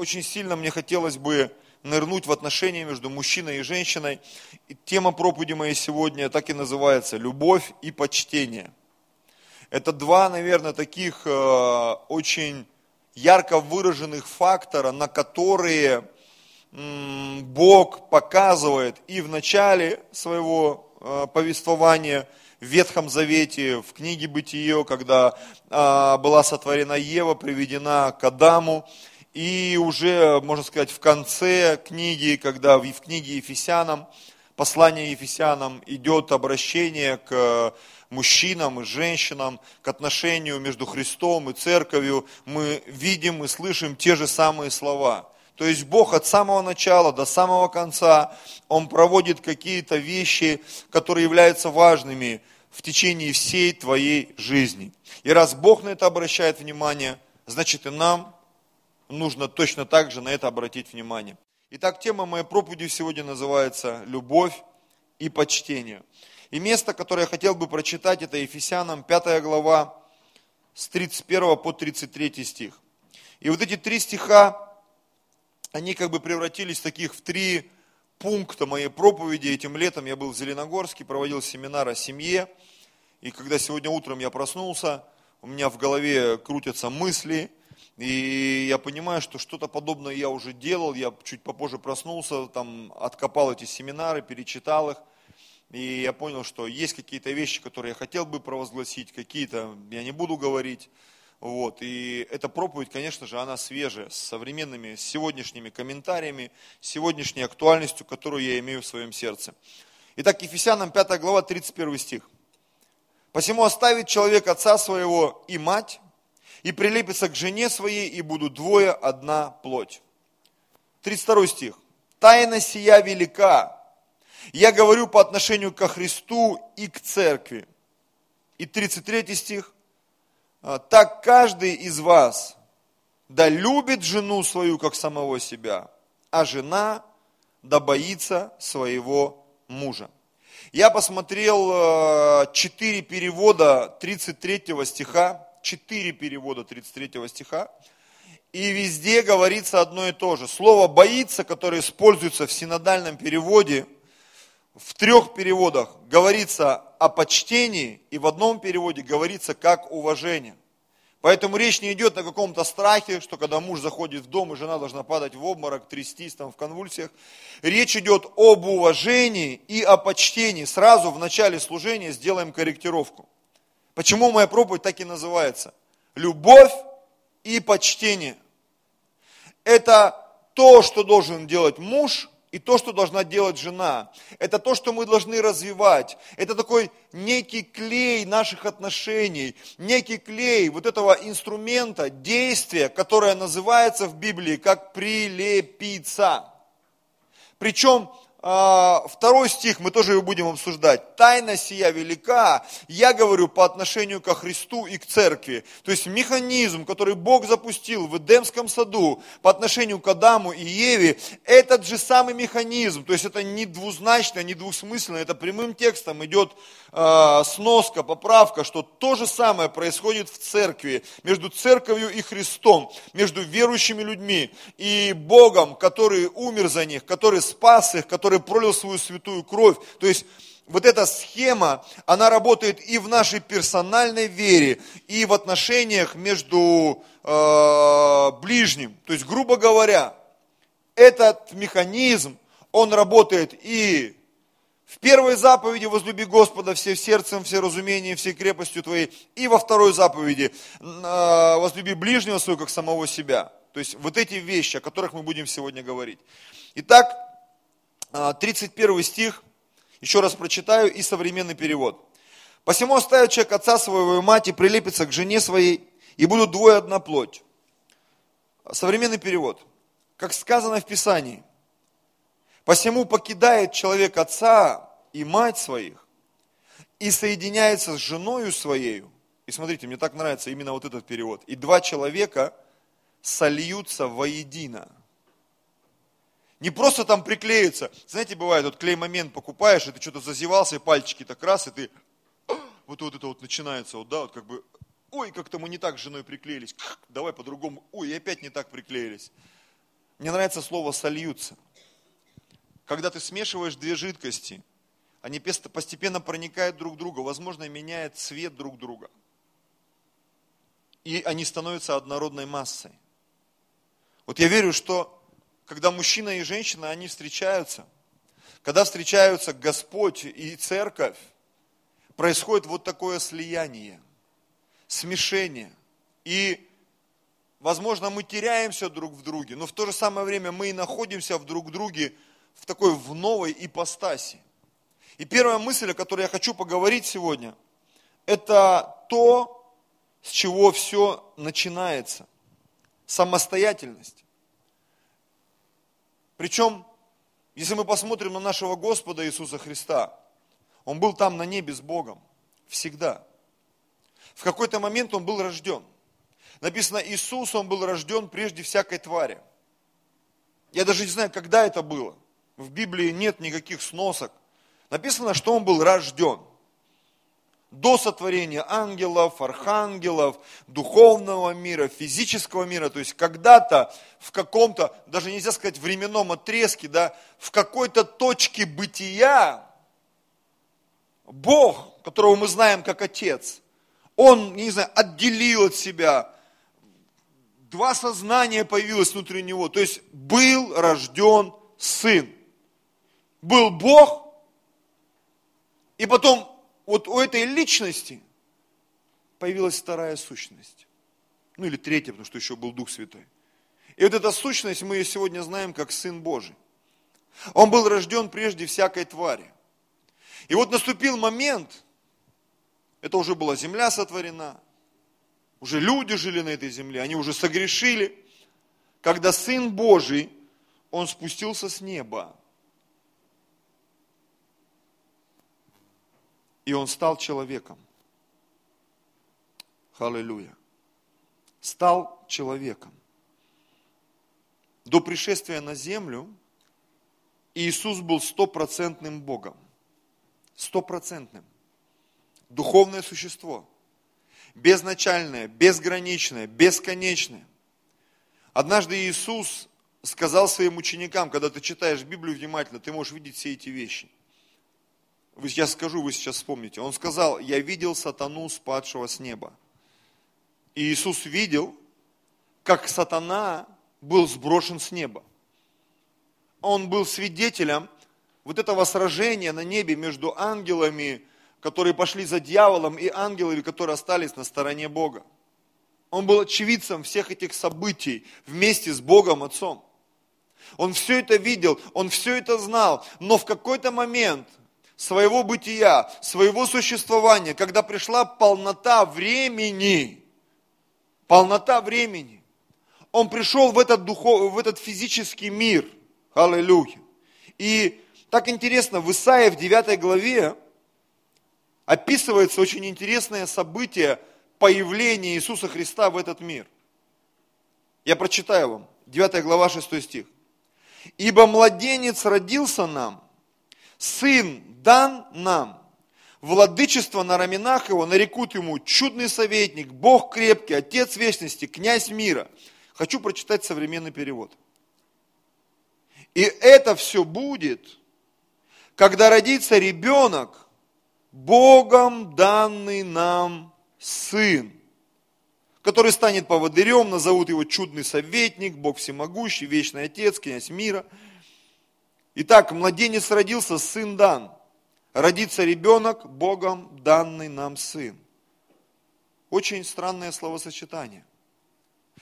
очень сильно мне хотелось бы нырнуть в отношения между мужчиной и женщиной. И тема проповеди моей сегодня так и называется «Любовь и почтение». Это два, наверное, таких э, очень ярко выраженных фактора, на которые м, Бог показывает и в начале своего э, повествования в Ветхом Завете, в книге Бытие, когда э, была сотворена Ева, приведена к Адаму, и уже, можно сказать, в конце книги, когда в книге Ефесянам, послание Ефесянам идет обращение к мужчинам и женщинам, к отношению между Христом и Церковью, мы видим и слышим те же самые слова. То есть Бог от самого начала до самого конца, Он проводит какие-то вещи, которые являются важными в течение всей твоей жизни. И раз Бог на это обращает внимание, значит и нам нужно точно так же на это обратить внимание. Итак, тема моей проповеди сегодня называется «Любовь и почтение». И место, которое я хотел бы прочитать, это Ефесянам 5 глава с 31 по 33 стих. И вот эти три стиха, они как бы превратились в таких в три пункта моей проповеди. Этим летом я был в Зеленогорске, проводил семинар о семье. И когда сегодня утром я проснулся, у меня в голове крутятся мысли, и я понимаю, что что-то подобное я уже делал, я чуть попозже проснулся, там откопал эти семинары, перечитал их. И я понял, что есть какие-то вещи, которые я хотел бы провозгласить, какие-то я не буду говорить. Вот. И эта проповедь, конечно же, она свежая, с современными, с сегодняшними комментариями, с сегодняшней актуальностью, которую я имею в своем сердце. Итак, Ефесянам 5 глава, 31 стих. «Посему оставит человек отца своего и мать, и прилепится к жене своей, и будут двое одна плоть». 32 стих. «Тайна сия велика, я говорю по отношению ко Христу и к церкви. И 33 стих. «А, так каждый из вас да любит жену свою, как самого себя, а жена да боится своего мужа. Я посмотрел э, четыре перевода 33 стиха, четыре перевода 33 стиха, и везде говорится одно и то же. Слово «боится», которое используется в синодальном переводе – в трех переводах говорится о почтении, и в одном переводе говорится как уважение. Поэтому речь не идет о каком-то страхе, что когда муж заходит в дом, и жена должна падать в обморок, трястись там в конвульсиях. Речь идет об уважении и о почтении. Сразу в начале служения сделаем корректировку. Почему моя проповедь так и называется? Любовь и почтение. Это то, что должен делать муж и то, что должна делать жена. Это то, что мы должны развивать. Это такой некий клей наших отношений, некий клей вот этого инструмента, действия, которое называется в Библии как прилепиться. Причем второй стих мы тоже его будем обсуждать. Тайна сия велика, я говорю по отношению ко Христу и к церкви. То есть механизм, который Бог запустил в Эдемском саду по отношению к Адаму и Еве, этот же самый механизм. То есть это не двузначно, не двусмысленно, это прямым текстом идет э, сноска, поправка, что то же самое происходит в церкви, между церковью и Христом, между верующими людьми и Богом, который умер за них, который спас их, который который пролил свою святую кровь. То есть вот эта схема, она работает и в нашей персональной вере, и в отношениях между э, ближним. То есть, грубо говоря, этот механизм, он работает и в первой заповеди возлюби Господа всем сердцем, все разумением, всей крепостью твоей, и во второй заповеди э, возлюби ближнего своего, как самого себя. То есть вот эти вещи, о которых мы будем сегодня говорить. Итак, 31 а, стих, еще раз прочитаю, и современный перевод. «Посему оставит человек отца своего и мать, и прилепится к жене своей, и будут двое одна плоть». Современный перевод. Как сказано в Писании, «Посему покидает человек отца и мать своих, и соединяется с женою своею». И смотрите, мне так нравится именно вот этот перевод. «И два человека сольются воедино». Не просто там приклеиться. Знаете, бывает, вот клей-момент покупаешь, и ты что-то зазевался, и пальчики так раз, и ты, вот, вот это вот начинается, вот, да, вот как бы, ой, как-то мы не так с женой приклеились, давай по-другому, ой, и опять не так приклеились. мне нравится слово «сольются». Когда ты смешиваешь две жидкости, они постепенно проникают друг в друга, возможно, меняют цвет друг друга. И они становятся однородной массой. Вот я верю, что когда мужчина и женщина, они встречаются, когда встречаются Господь и церковь, происходит вот такое слияние, смешение. И, возможно, мы теряемся друг в друге, но в то же самое время мы и находимся в друг друге в такой в новой ипостаси. И первая мысль, о которой я хочу поговорить сегодня, это то, с чего все начинается. Самостоятельность. Причем, если мы посмотрим на нашего Господа Иисуса Христа, Он был там на небе с Богом. Всегда. В какой-то момент Он был рожден. Написано, Иисус, Он был рожден прежде всякой твари. Я даже не знаю, когда это было. В Библии нет никаких сносок. Написано, что Он был рожден до сотворения ангелов, архангелов, духовного мира, физического мира, то есть когда-то в каком-то, даже нельзя сказать временном отрезке, да, в какой-то точке бытия Бог, которого мы знаем как Отец, Он, не знаю, отделил от себя, два сознания появилось внутри Него, то есть был рожден Сын. Был Бог, и потом вот у этой личности появилась вторая сущность. Ну или третья, потому что еще был Дух Святой. И вот эта сущность, мы ее сегодня знаем как Сын Божий. Он был рожден прежде всякой твари. И вот наступил момент, это уже была земля сотворена, уже люди жили на этой земле, они уже согрешили, когда Сын Божий, Он спустился с неба И он стал человеком. Аллилуйя. Стал человеком. До пришествия на землю Иисус был стопроцентным Богом. Стопроцентным. Духовное существо. Безначальное, безграничное, бесконечное. Однажды Иисус сказал своим ученикам, когда ты читаешь Библию внимательно, ты можешь видеть все эти вещи – сейчас скажу, вы сейчас вспомните. Он сказал, я видел сатану, спадшего с неба. И Иисус видел, как сатана был сброшен с неба. Он был свидетелем вот этого сражения на небе между ангелами, которые пошли за дьяволом, и ангелами, которые остались на стороне Бога. Он был очевидцем всех этих событий вместе с Богом Отцом. Он все это видел, он все это знал, но в какой-то момент – своего бытия, своего существования, когда пришла полнота времени, полнота времени, он пришел в этот, духов, в этот физический мир. Аллилуйя. И так интересно, в Исаии в 9 главе описывается очень интересное событие появления Иисуса Христа в этот мир. Я прочитаю вам. 9 глава, 6 стих. «Ибо младенец родился нам, сын дан нам. Владычество на раменах его нарекут ему чудный советник, Бог крепкий, Отец вечности, князь мира. Хочу прочитать современный перевод. И это все будет, когда родится ребенок, Богом данный нам сын, который станет поводырем, назовут его чудный советник, Бог всемогущий, вечный Отец, князь мира. Итак, младенец родился, сын дан – родится ребенок, Богом данный нам сын. Очень странное словосочетание.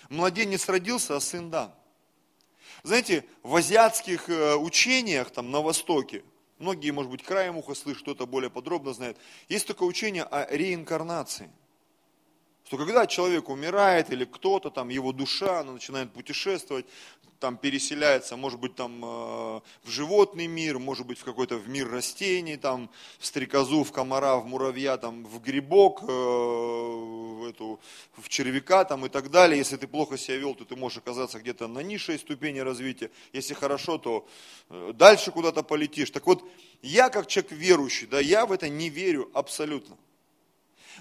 Младенец родился, а сын дан. Знаете, в азиатских э, учениях там на Востоке, многие, может быть, краем уха слышат, кто-то более подробно знает, есть такое учение о реинкарнации – что когда человек умирает или кто-то там, его душа, она начинает путешествовать, там переселяется, может быть, там э, в животный мир, может быть, в какой-то в мир растений, там в стрекозу, в комара, в муравья, там в грибок, э, в, эту, в червяка там и так далее. Если ты плохо себя вел, то ты можешь оказаться где-то на низшей ступени развития. Если хорошо, то э, дальше куда-то полетишь. Так вот, я как человек верующий, да, я в это не верю абсолютно.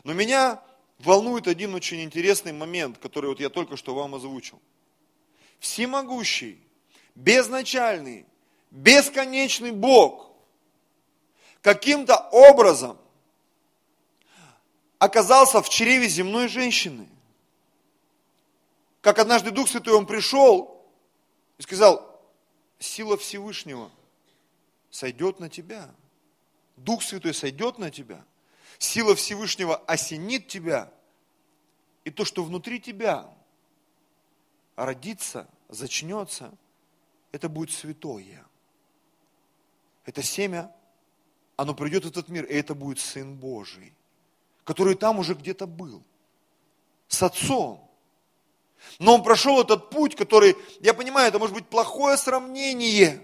Но меня волнует один очень интересный момент, который вот я только что вам озвучил. Всемогущий, безначальный, бесконечный Бог каким-то образом оказался в чреве земной женщины. Как однажды Дух Святой, Он пришел и сказал, сила Всевышнего сойдет на тебя. Дух Святой сойдет на тебя. Сила Всевышнего осенит тебя. И то, что внутри тебя родится, зачнется, это будет святое. Это семя, оно придет в этот мир, и это будет Сын Божий, который там уже где-то был, с Отцом. Но он прошел этот путь, который, я понимаю, это может быть плохое сравнение.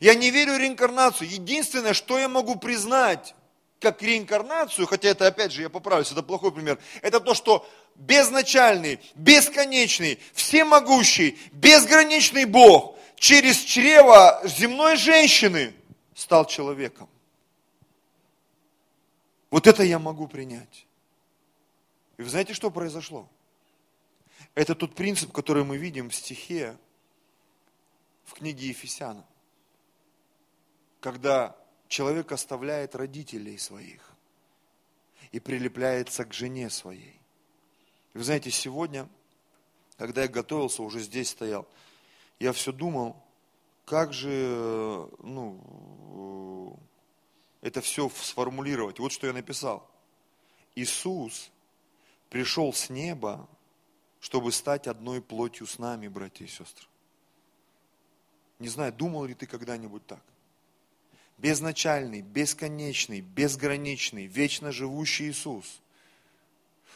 Я не верю в реинкарнацию. Единственное, что я могу признать, как реинкарнацию, хотя это опять же, я поправлюсь, это плохой пример, это то, что безначальный, бесконечный, всемогущий, безграничный Бог через чрево земной женщины стал человеком. Вот это я могу принять. И вы знаете, что произошло? Это тот принцип, который мы видим в стихе в книге Ефесяна. Когда человек оставляет родителей своих и прилепляется к жене своей. И вы знаете, сегодня, когда я готовился, уже здесь стоял, я все думал, как же, ну, это все сформулировать. Вот что я написал. Иисус пришел с неба, чтобы стать одной плотью с нами, братья и сестры. Не знаю, думал ли ты когда-нибудь так? безначальный, бесконечный, безграничный, вечно живущий Иисус.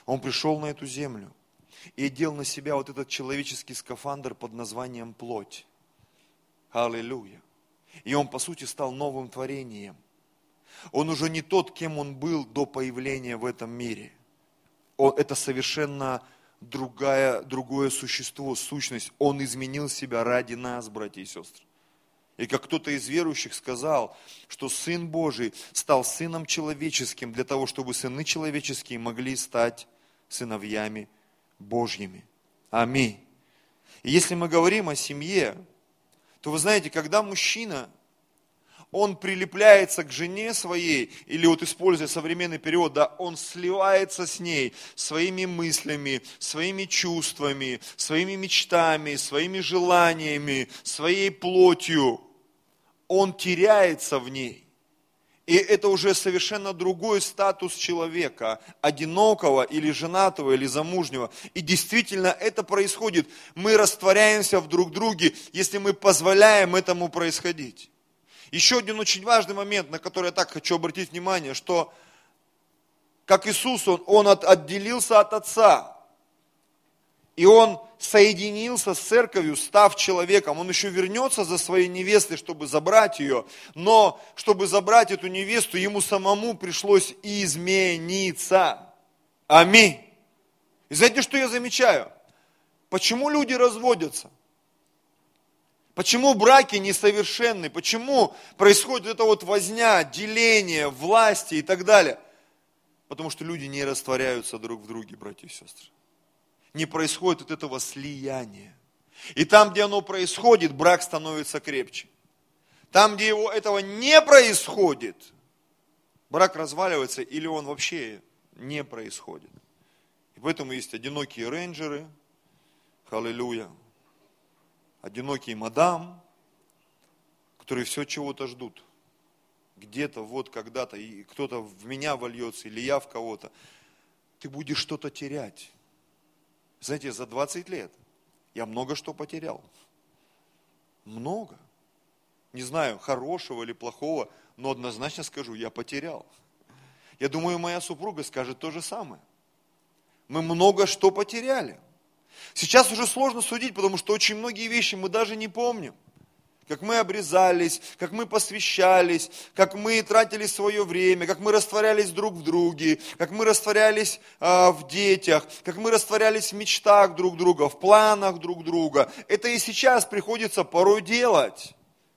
Он пришел на эту землю и одел на себя вот этот человеческий скафандр под названием плоть. Аллилуйя. И он, по сути, стал новым творением. Он уже не тот, кем он был до появления в этом мире. Он, это совершенно другая, другое существо, сущность. Он изменил себя ради нас, братья и сестры. И как кто-то из верующих сказал, что Сын Божий стал Сыном Человеческим для того, чтобы сыны человеческие могли стать сыновьями Божьими. Аминь. И если мы говорим о семье, то вы знаете, когда мужчина, он прилепляется к жене своей, или вот используя современный период, да, он сливается с ней своими мыслями, своими чувствами, своими мечтами, своими желаниями, своей плотью он теряется в ней. И это уже совершенно другой статус человека, одинокого или женатого, или замужнего. И действительно это происходит. Мы растворяемся в друг друге, если мы позволяем этому происходить. Еще один очень важный момент, на который я так хочу обратить внимание, что как Иисус, Он, он от, отделился от Отца. И Он соединился с церковью, став человеком, он еще вернется за своей невестой, чтобы забрать ее, но чтобы забрать эту невесту, ему самому пришлось измениться. Аминь. И знаете, что я замечаю? Почему люди разводятся? Почему браки несовершенны? Почему происходит эта вот возня, деление, власти и так далее? Потому что люди не растворяются друг в друге, братья и сестры не происходит от этого слияния. И там, где оно происходит, брак становится крепче. Там, где его этого не происходит, брак разваливается или он вообще не происходит. И поэтому есть одинокие рейнджеры, халилюя, одинокие мадам, которые все чего-то ждут. Где-то, вот когда-то, и кто-то в меня вольется, или я в кого-то. Ты будешь что-то терять. Знаете, за 20 лет я много что потерял. Много. Не знаю, хорошего или плохого, но однозначно скажу, я потерял. Я думаю, моя супруга скажет то же самое. Мы много что потеряли. Сейчас уже сложно судить, потому что очень многие вещи мы даже не помним как мы обрезались, как мы посвящались, как мы тратили свое время, как мы растворялись друг в друге, как мы растворялись э, в детях, как мы растворялись в мечтах друг друга, в планах друг друга. Это и сейчас приходится порой делать.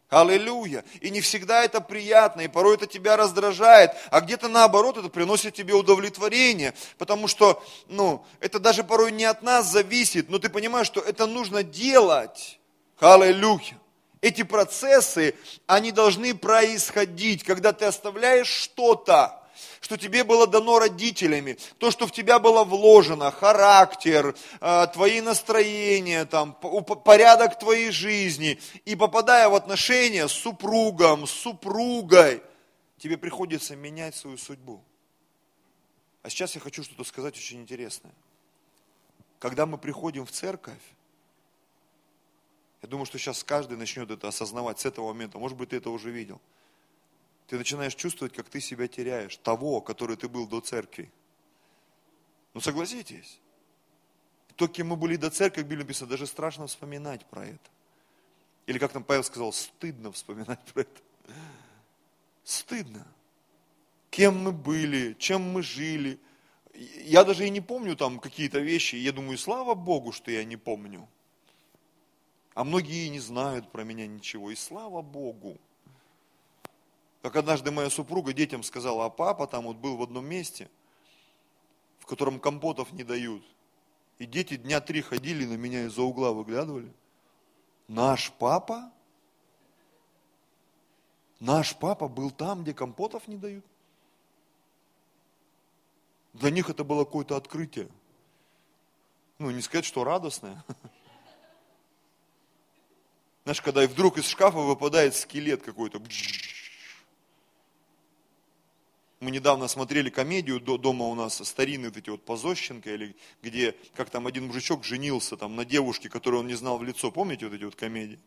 Аллилуйя. И не всегда это приятно, и порой это тебя раздражает, а где-то наоборот это приносит тебе удовлетворение, потому что, ну, это даже порой не от нас зависит, но ты понимаешь, что это нужно делать. Аллилуйя. Эти процессы, они должны происходить, когда ты оставляешь что-то, что тебе было дано родителями, то, что в тебя было вложено, характер, э, твои настроения, там, порядок твоей жизни, и попадая в отношения с супругом, с супругой, тебе приходится менять свою судьбу. А сейчас я хочу что-то сказать очень интересное. Когда мы приходим в церковь, я думаю, что сейчас каждый начнет это осознавать с этого момента. Может быть, ты это уже видел. Ты начинаешь чувствовать, как ты себя теряешь, того, который ты был до церкви. Ну согласитесь. То, кем мы были до церкви, как Библия написано, даже страшно вспоминать про это. Или как там Павел сказал, стыдно вспоминать про это. Стыдно. Кем мы были, чем мы жили. Я даже и не помню там какие-то вещи. Я думаю, слава Богу, что я не помню. А многие не знают про меня ничего. И слава Богу. Как однажды моя супруга детям сказала, а папа там вот был в одном месте, в котором компотов не дают. И дети дня три ходили на меня из-за угла выглядывали. Наш папа? Наш папа был там, где компотов не дают? Для них это было какое-то открытие. Ну, не сказать, что радостное. Знаешь, когда вдруг из шкафа выпадает скелет какой-то. Мы недавно смотрели комедию дома у нас, старинные вот эти вот Позощенко, или где, как там один мужичок женился там на девушке, которую он не знал в лицо. Помните вот эти вот комедии?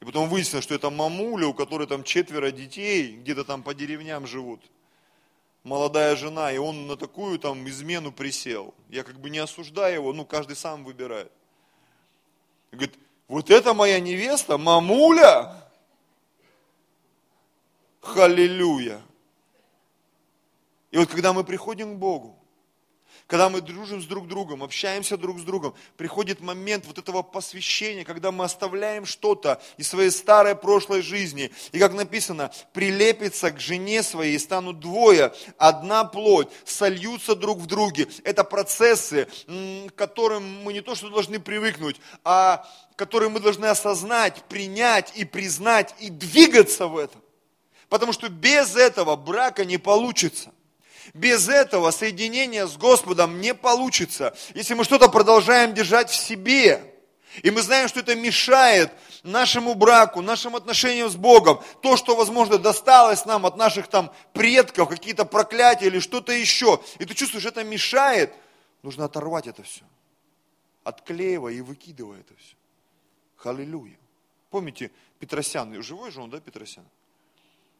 И потом выяснилось, что это мамуля, у которой там четверо детей, где-то там по деревням живут. Молодая жена, и он на такую там измену присел. Я как бы не осуждаю его, ну каждый сам выбирает. Говорит, вот это моя невеста, мамуля. Халилюя. И вот когда мы приходим к Богу, когда мы дружим с друг другом, общаемся друг с другом, приходит момент вот этого посвящения, когда мы оставляем что-то из своей старой прошлой жизни. И как написано, прилепится к жене своей и станут двое, одна плоть, сольются друг в друге. Это процессы, к которым мы не то что должны привыкнуть, а которые мы должны осознать, принять и признать и двигаться в этом. Потому что без этого брака не получится. Без этого соединения с Господом не получится. Если мы что-то продолжаем держать в себе, и мы знаем, что это мешает нашему браку, нашим отношениям с Богом, то, что, возможно, досталось нам от наших там предков, какие-то проклятия или что-то еще, и ты чувствуешь, это мешает, нужно оторвать это все. Отклеивая и выкидывая это все. Халилюя. Помните, Петросян, живой же он, да, Петросян?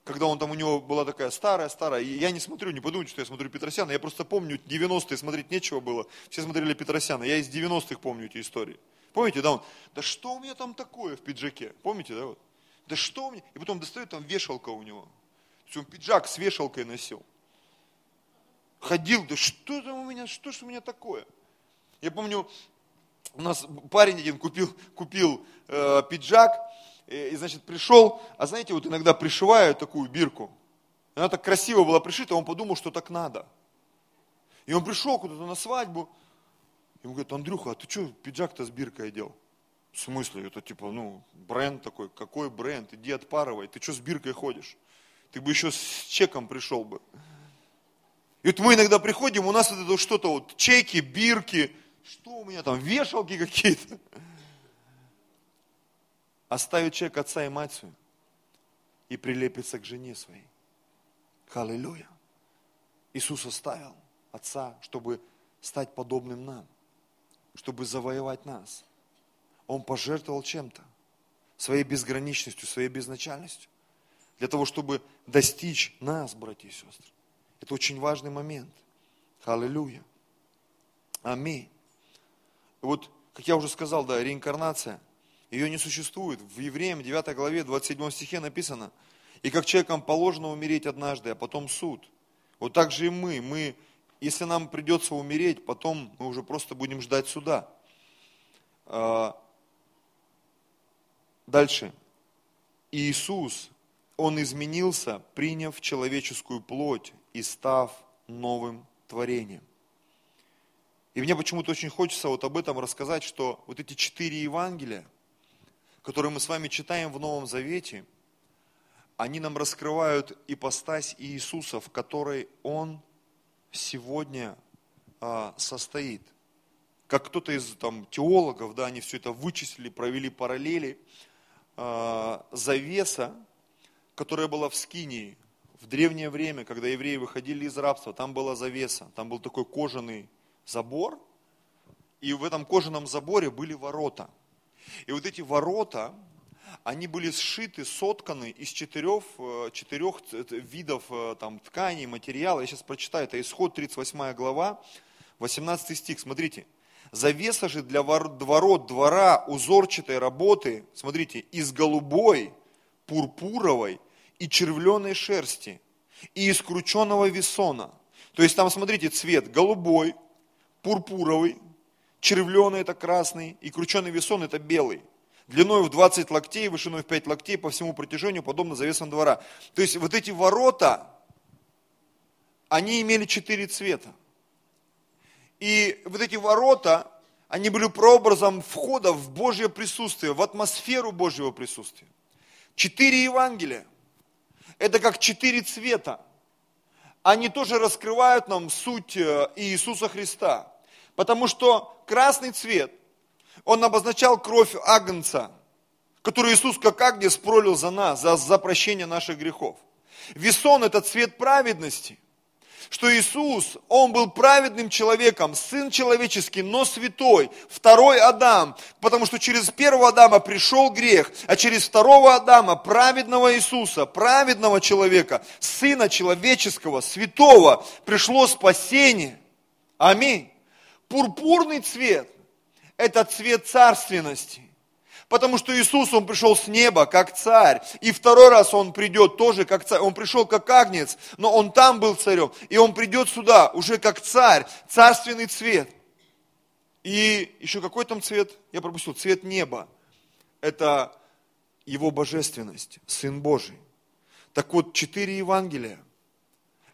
Когда он там, у него была такая старая-старая, и я не смотрю, не подумайте, что я смотрю Петросяна, я просто помню, 90-е смотреть нечего было, все смотрели Петросяна, я из 90-х помню эти истории. Помните, да, он, да что у меня там такое в пиджаке, помните, да, вот, да что у меня, и потом достает там вешалка у него, то есть он пиджак с вешалкой носил, ходил, да что там у меня, что ж у меня такое, я помню, у нас парень один купил, купил э, пиджак, и, значит, пришел, а знаете, вот иногда пришивают такую бирку. Она так красиво была пришита, он подумал, что так надо. И он пришел куда-то на свадьбу, ему говорят, Андрюха, а ты что пиджак-то с биркой одел? В смысле? Это типа, ну, бренд такой. Какой бренд? Иди отпарывай. Ты что с биркой ходишь? Ты бы еще с чеком пришел бы. И вот мы иногда приходим, у нас это что-то вот, чеки, бирки, что у меня там, вешалки какие-то оставит человек отца и мать свою и прилепится к жене своей. Аллилуйя. Иисус оставил отца, чтобы стать подобным нам, чтобы завоевать нас. Он пожертвовал чем-то, своей безграничностью, своей безначальностью, для того, чтобы достичь нас, братья и сестры. Это очень важный момент. Аллилуйя. Аминь. Вот, как я уже сказал, да, реинкарнация – ее не существует. В Евреям 9 главе 27 стихе написано, и как человекам положено умереть однажды, а потом суд. Вот так же и мы. Мы, если нам придется умереть, потом мы уже просто будем ждать суда. А, дальше. Иисус, Он изменился, приняв человеческую плоть и став новым творением. И мне почему-то очень хочется вот об этом рассказать, что вот эти четыре Евангелия – которые мы с вами читаем в Новом Завете, они нам раскрывают ипостась Иисуса, в которой Он сегодня а, состоит. Как кто-то из там, теологов, да, они все это вычислили, провели параллели. А, завеса, которая была в Скинии, в древнее время, когда евреи выходили из рабства, там была завеса, там был такой кожаный забор, и в этом кожаном заборе были ворота. И вот эти ворота, они были сшиты, сотканы из четырех, э, четырех видов э, там, тканей, материала. Я сейчас прочитаю, это исход 38 глава, 18 стих, смотрите. Завеса же для ворот двора узорчатой работы, смотрите, из голубой, пурпуровой и червленой шерсти, и из крученного весона. То есть там, смотрите, цвет голубой, пурпуровый, червленый это красный, и крученый весон это белый длиной в 20 локтей, вышиной в 5 локтей по всему протяжению, подобно завесам двора. То есть вот эти ворота, они имели четыре цвета. И вот эти ворота, они были прообразом входа в Божье присутствие, в атмосферу Божьего присутствия. Четыре Евангелия. Это как четыре цвета. Они тоже раскрывают нам суть э, Иисуса Христа. Потому что красный цвет он обозначал кровь Агнца, которую Иисус как Агнец пролил за нас, за, за прощение наших грехов. Весон – это цвет праведности, что Иисус, Он был праведным человеком, Сын человеческий, но святой, второй Адам, потому что через первого Адама пришел грех, а через второго Адама, праведного Иисуса, праведного человека, Сына человеческого, святого, пришло спасение. Аминь. Пурпурный цвет – это цвет царственности. Потому что Иисус, Он пришел с неба, как царь. И второй раз Он придет тоже как царь. Он пришел как агнец, но Он там был царем. И Он придет сюда уже как царь, царственный цвет. И еще какой там цвет? Я пропустил. Цвет неба. Это Его божественность, Сын Божий. Так вот, четыре Евангелия,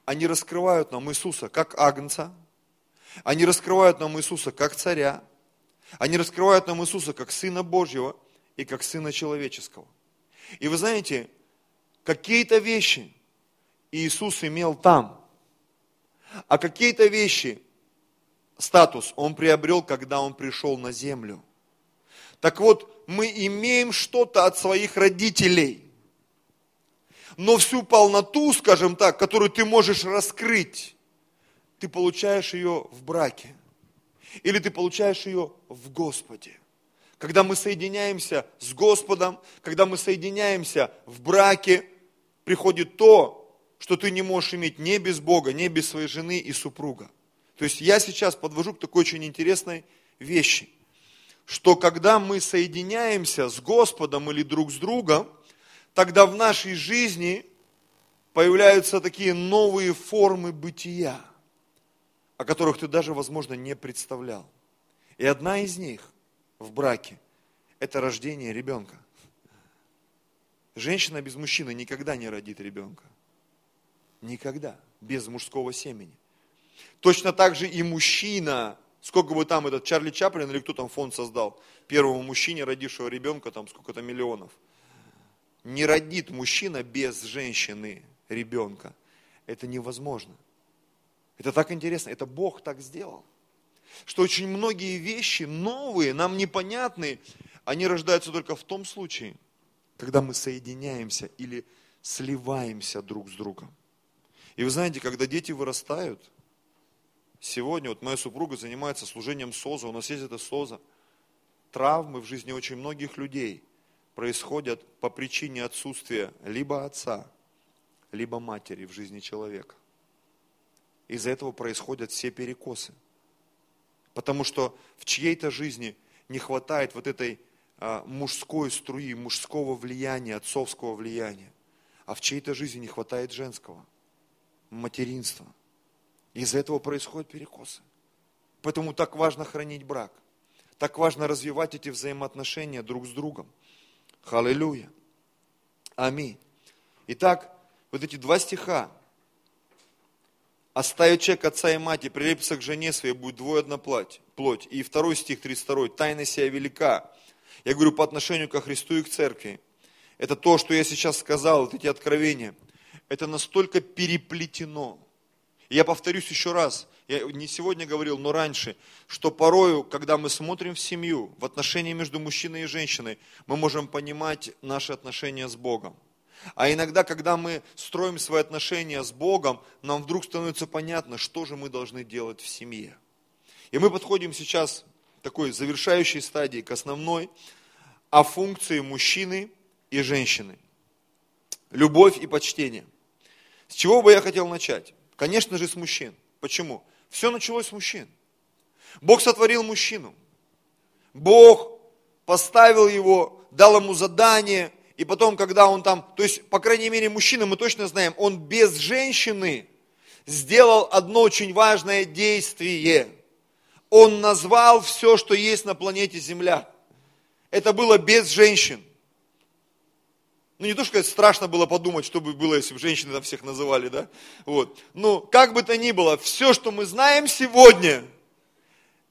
они раскрывают нам Иисуса как агнца, они раскрывают нам Иисуса как царя, они раскрывают нам Иисуса как Сына Божьего и как Сына Человеческого. И вы знаете, какие-то вещи Иисус имел там, а какие-то вещи, статус Он приобрел, когда Он пришел на землю. Так вот, мы имеем что-то от своих родителей, но всю полноту, скажем так, которую ты можешь раскрыть, ты получаешь ее в браке или ты получаешь ее в Господе. Когда мы соединяемся с Господом, когда мы соединяемся в браке, приходит то, что ты не можешь иметь не без Бога, не без своей жены и супруга. То есть я сейчас подвожу к такой очень интересной вещи, что когда мы соединяемся с Господом или друг с другом, тогда в нашей жизни появляются такие новые формы бытия – о которых ты даже, возможно, не представлял. И одна из них в браке – это рождение ребенка. Женщина без мужчины никогда не родит ребенка. Никогда. Без мужского семени. Точно так же и мужчина, сколько бы там этот Чарли Чаплин или кто там фонд создал, первому мужчине, родившего ребенка, там сколько-то миллионов. Не родит мужчина без женщины ребенка. Это невозможно. Это так интересно, это Бог так сделал. Что очень многие вещи новые, нам непонятные, они рождаются только в том случае, когда мы соединяемся или сливаемся друг с другом. И вы знаете, когда дети вырастают, сегодня вот моя супруга занимается служением СОЗа, у нас есть это СОЗа, травмы в жизни очень многих людей происходят по причине отсутствия либо отца, либо матери в жизни человека. Из-за этого происходят все перекосы. Потому что в чьей-то жизни не хватает вот этой а, мужской струи, мужского влияния, отцовского влияния. А в чьей-то жизни не хватает женского, материнства. Из-за этого происходят перекосы. Поэтому так важно хранить брак. Так важно развивать эти взаимоотношения друг с другом. Халилюя. Аминь. Итак, вот эти два стиха, Оставит человек отца и мать и прилепится к жене своей, будет двое одна плоть. плоть. И второй стих 32. Тайна сия велика. Я говорю по отношению ко Христу и к церкви. Это то, что я сейчас сказал, вот эти откровения. Это настолько переплетено. И я повторюсь еще раз, я не сегодня говорил, но раньше, что порою, когда мы смотрим в семью, в отношения между мужчиной и женщиной, мы можем понимать наши отношения с Богом. А иногда, когда мы строим свои отношения с Богом, нам вдруг становится понятно, что же мы должны делать в семье. И мы подходим сейчас к такой завершающей стадии, к основной, о функции мужчины и женщины. Любовь и почтение. С чего бы я хотел начать? Конечно же, с мужчин. Почему? Все началось с мужчин. Бог сотворил мужчину. Бог поставил его, дал ему задание, и потом, когда он там, то есть, по крайней мере, мужчина, мы точно знаем, он без женщины сделал одно очень важное действие. Он назвал все, что есть на планете Земля. Это было без женщин. Ну, не то, что страшно было подумать, что бы было, если бы женщины там всех называли, да? Вот. Ну, как бы то ни было, все, что мы знаем сегодня,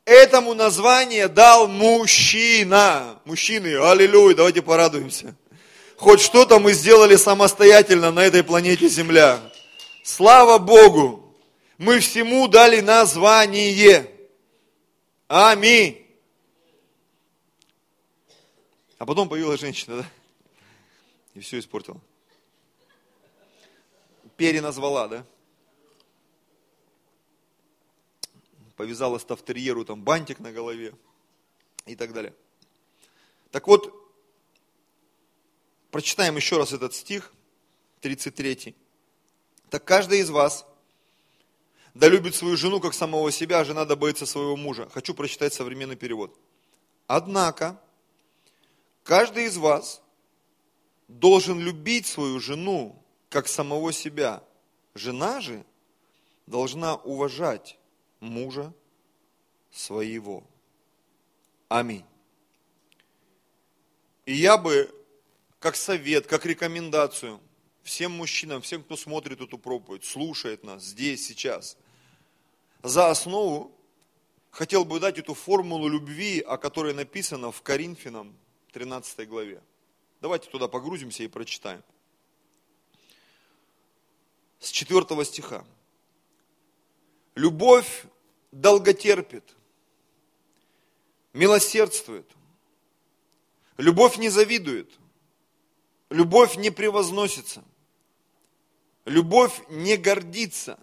этому название дал мужчина. Мужчины, аллилуйя, давайте порадуемся. Хоть что-то мы сделали самостоятельно на этой планете Земля. Слава Богу! Мы всему дали название. Аминь. А потом появилась женщина, да? И все испортила. Переназвала, да? Повязала ставтерьеру там бантик на голове и так далее. Так вот, прочитаем еще раз этот стих, 33. Так каждый из вас да любит свою жену, как самого себя, а жена да боится своего мужа. Хочу прочитать современный перевод. Однако, каждый из вас должен любить свою жену, как самого себя. Жена же должна уважать мужа своего. Аминь. И я бы, как совет, как рекомендацию всем мужчинам, всем, кто смотрит эту проповедь, слушает нас здесь, сейчас, за основу хотел бы дать эту формулу любви, о которой написано в Коринфянам 13 главе. Давайте туда погрузимся и прочитаем. С 4 стиха. Любовь долготерпит, милосердствует. Любовь не завидует. Любовь не превозносится. Любовь не гордится.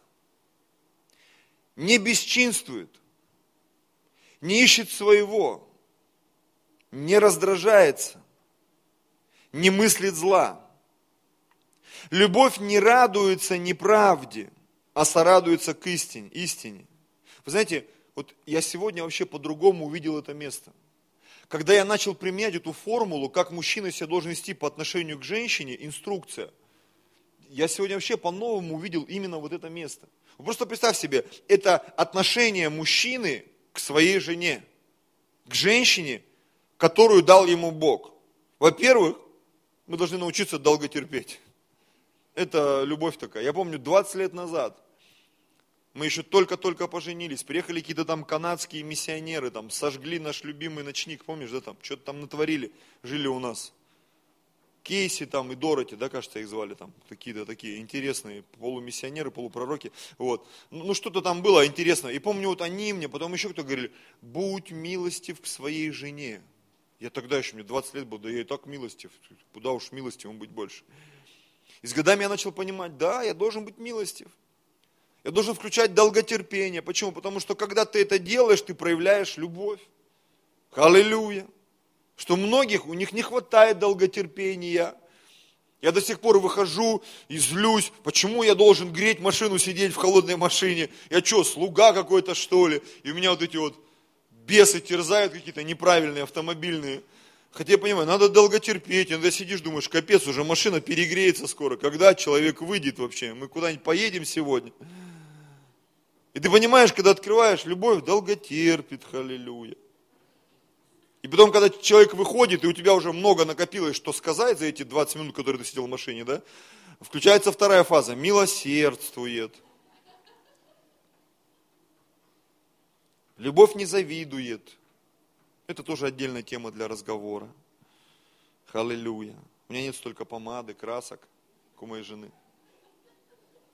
Не бесчинствует. Не ищет своего. Не раздражается не мыслит зла. Любовь не радуется неправде, а сорадуется к истине. истине. Вы знаете, вот я сегодня вообще по-другому увидел это место. Когда я начал применять эту формулу, как мужчина себя должен вести по отношению к женщине, инструкция, я сегодня вообще по-новому увидел именно вот это место. просто представь себе, это отношение мужчины к своей жене, к женщине, которую дал ему Бог. Во-первых, мы должны научиться долго терпеть. Это любовь такая. Я помню, 20 лет назад мы еще только-только поженились, приехали какие-то там канадские миссионеры, там сожгли наш любимый ночник, помнишь, да, там, что-то там натворили, жили у нас. Кейси там и Дороти, да, кажется, их звали там, какие-то такие интересные полумиссионеры, полупророки, вот. Ну, ну, что-то там было интересное. И помню, вот они мне, потом еще кто говорили, будь милостив к своей жене. Я тогда еще, мне 20 лет был, да я и так милостив. Куда уж милостивым быть больше. И с годами я начал понимать, да, я должен быть милостив. Я должен включать долготерпение. Почему? Потому что когда ты это делаешь, ты проявляешь любовь. Аллилуйя. Что многих, у них не хватает долготерпения. Я до сих пор выхожу и злюсь, почему я должен греть машину, сидеть в холодной машине? Я что, слуга какой-то что ли? И у меня вот эти вот бесы терзают какие-то неправильные автомобильные. Хотя я понимаю, надо долго терпеть, иногда сидишь, думаешь, капец, уже машина перегреется скоро. Когда человек выйдет вообще? Мы куда-нибудь поедем сегодня? И ты понимаешь, когда открываешь, любовь долго терпит, халилюя. И потом, когда человек выходит, и у тебя уже много накопилось, что сказать за эти 20 минут, которые ты сидел в машине, да? Включается вторая фаза, милосердствует. Любовь не завидует. Это тоже отдельная тема для разговора. Аллилуйя. У меня нет столько помады, красок, как у моей жены.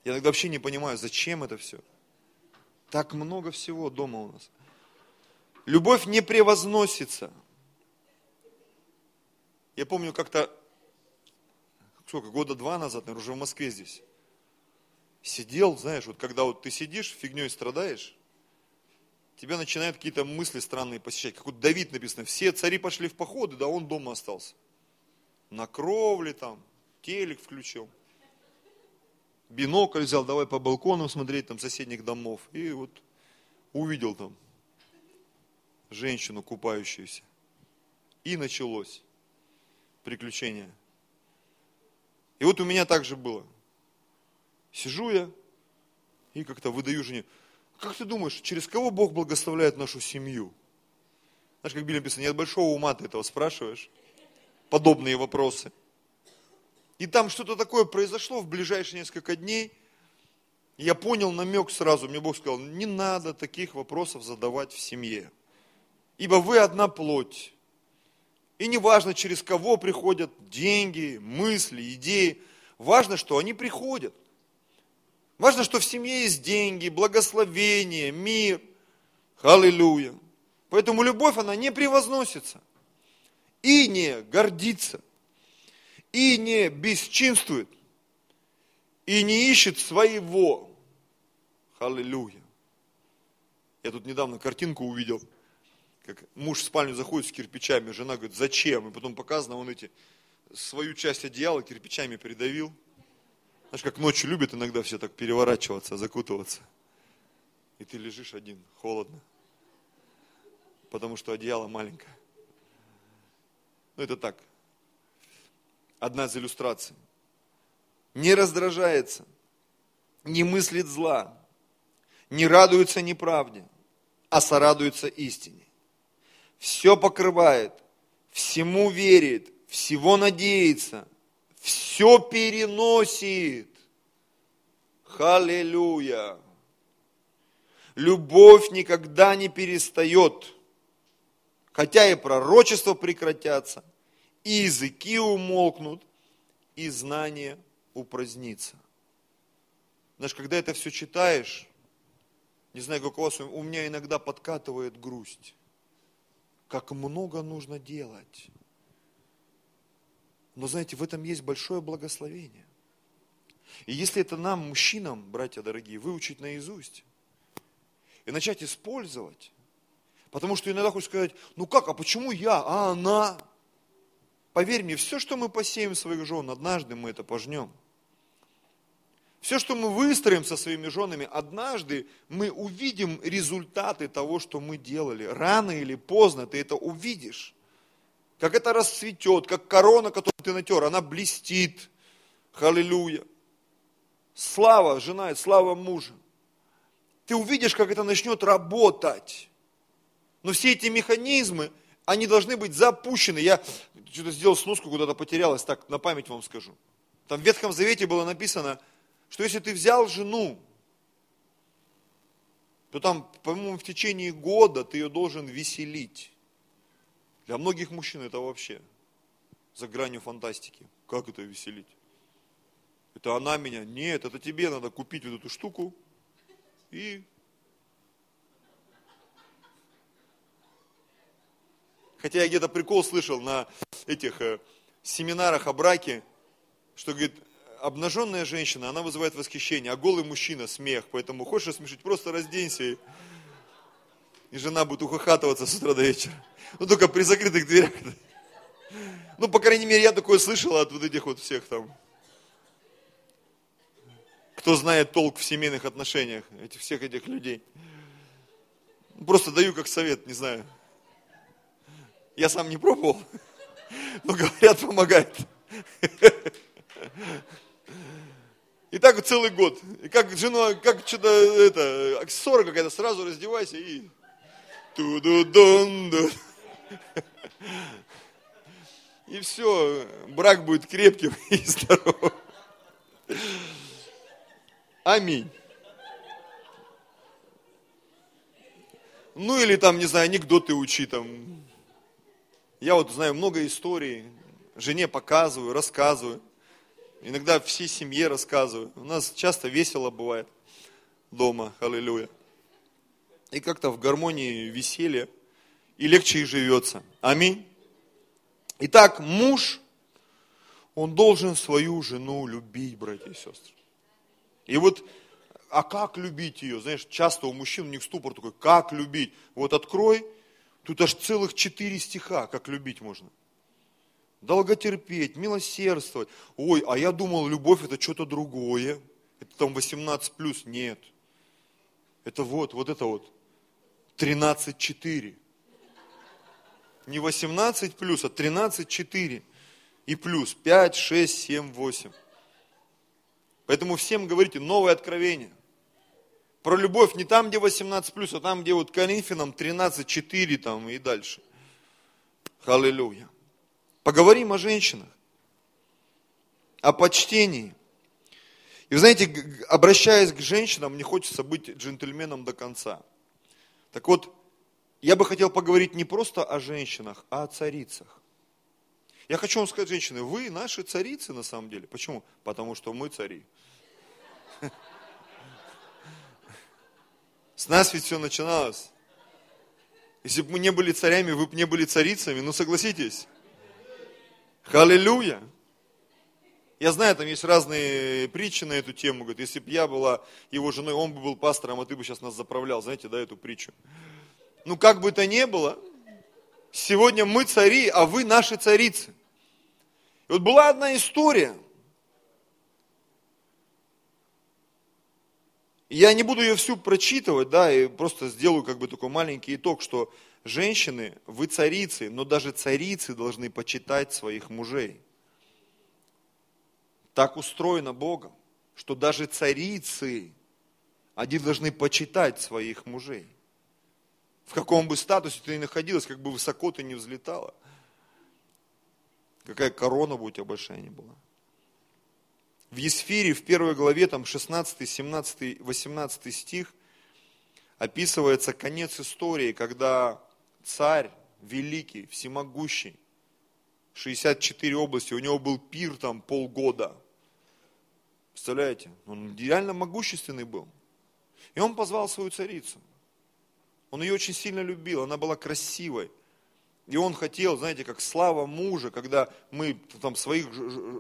Я иногда вообще не понимаю, зачем это все. Так много всего дома у нас. Любовь не превозносится. Я помню как-то, сколько, года два назад, наверное, уже в Москве здесь. Сидел, знаешь, вот когда вот ты сидишь, фигней страдаешь, тебя начинают какие-то мысли странные посещать. Как вот Давид написано, все цари пошли в походы, да он дома остался. На кровле там, телек включил. Бинокль взял, давай по балкону смотреть там соседних домов. И вот увидел там женщину купающуюся. И началось приключение. И вот у меня так же было. Сижу я и как-то выдаю жене, как ты думаешь, через кого Бог благословляет нашу семью? Знаешь, как Библия написано, не от большого ума ты этого спрашиваешь. Подобные вопросы. И там что-то такое произошло в ближайшие несколько дней. Я понял намек сразу, мне Бог сказал, не надо таких вопросов задавать в семье. Ибо вы одна плоть. И не важно, через кого приходят деньги, мысли, идеи. Важно, что они приходят. Важно, что в семье есть деньги, благословение, мир. Аллилуйя. Поэтому любовь, она не превозносится. И не гордится. И не бесчинствует. И не ищет своего. Аллилуйя. Я тут недавно картинку увидел – как муж в спальню заходит с кирпичами, жена говорит, зачем? И потом показано, он эти, свою часть одеяла кирпичами придавил. Знаешь, как ночью любят иногда все так переворачиваться, закутываться. И ты лежишь один, холодно. Потому что одеяло маленькое. Ну это так. Одна из иллюстраций. Не раздражается, не мыслит зла, не радуется неправде, а сорадуется истине все покрывает, всему верит, всего надеется, все переносит. Халилюя. Любовь никогда не перестает, хотя и пророчества прекратятся, и языки умолкнут, и знание упразднится. Знаешь, когда это все читаешь, не знаю, как у вас, у меня иногда подкатывает грусть как много нужно делать. Но знаете, в этом есть большое благословение. И если это нам, мужчинам, братья дорогие, выучить наизусть и начать использовать, потому что иногда хочешь сказать, ну как, а почему я, а она? Поверь мне, все, что мы посеем своих жен, однажды мы это пожнем. Все, что мы выстроим со своими женами, однажды мы увидим результаты того, что мы делали. Рано или поздно ты это увидишь. Как это расцветет, как корона, которую ты натер, она блестит. Аллилуйя. Слава жена, слава мужа. Ты увидишь, как это начнет работать. Но все эти механизмы, они должны быть запущены. Я что-то сделал сноску, куда-то потерялась, так на память вам скажу. Там в Ветхом Завете было написано, что если ты взял жену, то там, по-моему, в течение года ты ее должен веселить. Для многих мужчин это вообще за гранью фантастики. Как это веселить? Это она меня? Нет, это тебе надо купить вот эту штуку и... Хотя я где-то прикол слышал на этих э, семинарах о браке, что, говорит, обнаженная женщина, она вызывает восхищение, а голый мужчина смех. Поэтому хочешь смешить, просто разденься и, и жена будет ухахатываться с утра до вечера. Ну только при закрытых дверях. Ну, по крайней мере, я такое слышал от вот этих вот всех там. Кто знает толк в семейных отношениях, этих всех этих людей. Просто даю как совет, не знаю. Я сам не пробовал, но говорят, помогает. И так целый год. И как жена, как что-то, это, ссора какая-то, сразу раздевайся и... И все, брак будет крепким и здоровым. Аминь. Ну или там, не знаю, анекдоты учи там. Я вот знаю много историй, жене показываю, рассказываю. Иногда всей семье рассказываю. У нас часто весело бывает дома, аллилуйя. И как-то в гармонии веселье, и легче и живется. Аминь. Итак, муж, он должен свою жену любить, братья и сестры. И вот, а как любить ее? Знаешь, часто у мужчин у них ступор такой, как любить? Вот открой, тут аж целых четыре стиха, как любить можно долготерпеть, милосердствовать. Ой, а я думал, любовь это что-то другое. Это там 18 плюс. Нет. Это вот, вот это вот. 13-4. Не 18 плюс, а 13-4. И плюс 5, 6, 7, 8. Поэтому всем говорите новое откровение. Про любовь не там, где 18 плюс, а там, где вот Коринфянам 13, 4 там и дальше. Аллилуйя. Поговорим о женщинах, о почтении. И вы знаете, обращаясь к женщинам, мне хочется быть джентльменом до конца. Так вот, я бы хотел поговорить не просто о женщинах, а о царицах. Я хочу вам сказать, женщины, вы наши царицы на самом деле. Почему? Потому что мы цари. С нас ведь все начиналось. Если бы мы не были царями, вы бы не были царицами, ну согласитесь. Аллилуйя! Я знаю, там есть разные притчи на эту тему. Говорит, если бы я была его женой, он бы был пастором, а ты бы сейчас нас заправлял. Знаете, да, эту притчу. Ну, как бы то ни было, сегодня мы цари, а вы наши царицы. И вот была одна история. Я не буду ее всю прочитывать, да, и просто сделаю как бы такой маленький итог, что Женщины, вы царицы, но даже царицы должны почитать своих мужей. Так устроено Богом, что даже царицы, они должны почитать своих мужей. В каком бы статусе ты ни находилась, как бы высоко ты не взлетала. Какая корона бы у тебя большая не была. В Есфире, в первой главе, там 16, 17, 18 стих, описывается конец истории, когда царь великий, всемогущий, 64 области, у него был пир там полгода. Представляете? Он реально могущественный был. И он позвал свою царицу. Он ее очень сильно любил, она была красивой. И он хотел, знаете, как слава мужа, когда мы там своих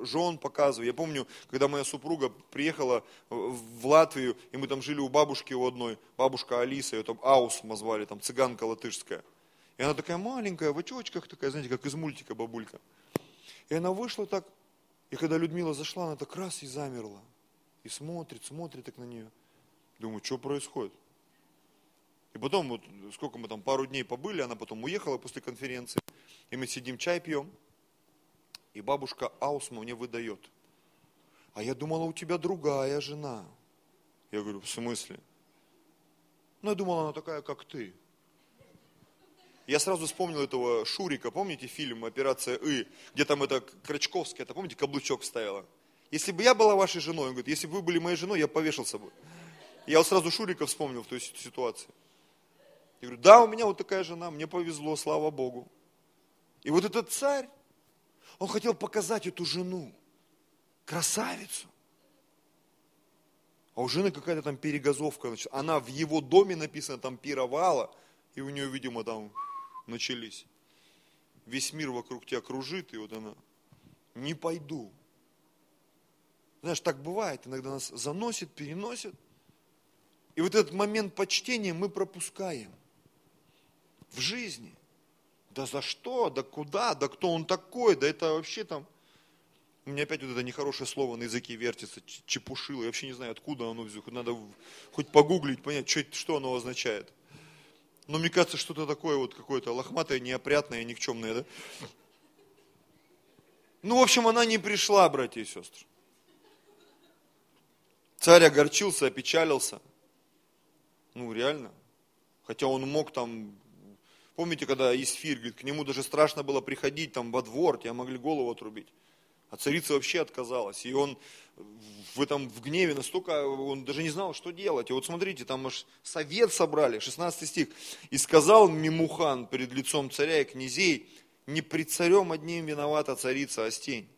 жен показывали. Я помню, когда моя супруга приехала в Латвию, и мы там жили у бабушки у одной, бабушка Алиса, ее там Аус звали, там цыганка латышская. И она такая маленькая, в очочках такая, знаете, как из мультика бабулька. И она вышла так, и когда Людмила зашла, она так раз и замерла. И смотрит, смотрит так на нее. Думаю, что происходит? И потом, вот сколько мы там, пару дней побыли, она потом уехала после конференции. И мы сидим, чай пьем. И бабушка Аусма мне выдает. А я думала, у тебя другая жена. Я говорю, в смысле? Ну, я думала, она такая, как ты. Я сразу вспомнил этого Шурика, помните фильм «Операция И», где там это Крачковская, это помните, каблучок вставила? Если бы я была вашей женой, он говорит, если бы вы были моей женой, я повешался бы. Я вот сразу Шурика вспомнил в той ситуации. Я говорю, да, у меня вот такая жена, мне повезло, слава Богу. И вот этот царь, он хотел показать эту жену, красавицу. А у жены какая-то там перегазовка, значит, она в его доме написано, там пировала, и у нее, видимо, там начались. Весь мир вокруг тебя кружит, и вот она, не пойду. Знаешь, так бывает, иногда нас заносит, переносит. И вот этот момент почтения мы пропускаем в жизни. Да за что, да куда, да кто он такой, да это вообще там... У меня опять вот это нехорошее слово на языке вертится, чепушило. Я вообще не знаю, откуда оно взяло. Надо хоть погуглить, понять, что, что оно означает. Но мне кажется, что-то такое вот какое-то лохматое, неопрятное, никчемное, да? Ну, в общем, она не пришла, братья и сестры. Царь огорчился, опечалился. Ну, реально. Хотя он мог там, помните, когда Исфир, говорит, к нему даже страшно было приходить там во двор, тебя могли голову отрубить. А царица вообще отказалась. И он в этом в гневе настолько, он даже не знал, что делать. И вот смотрите, там аж совет собрали, 16 стих. «И сказал Мимухан перед лицом царя и князей, не пред царем одним виновата царица Остень,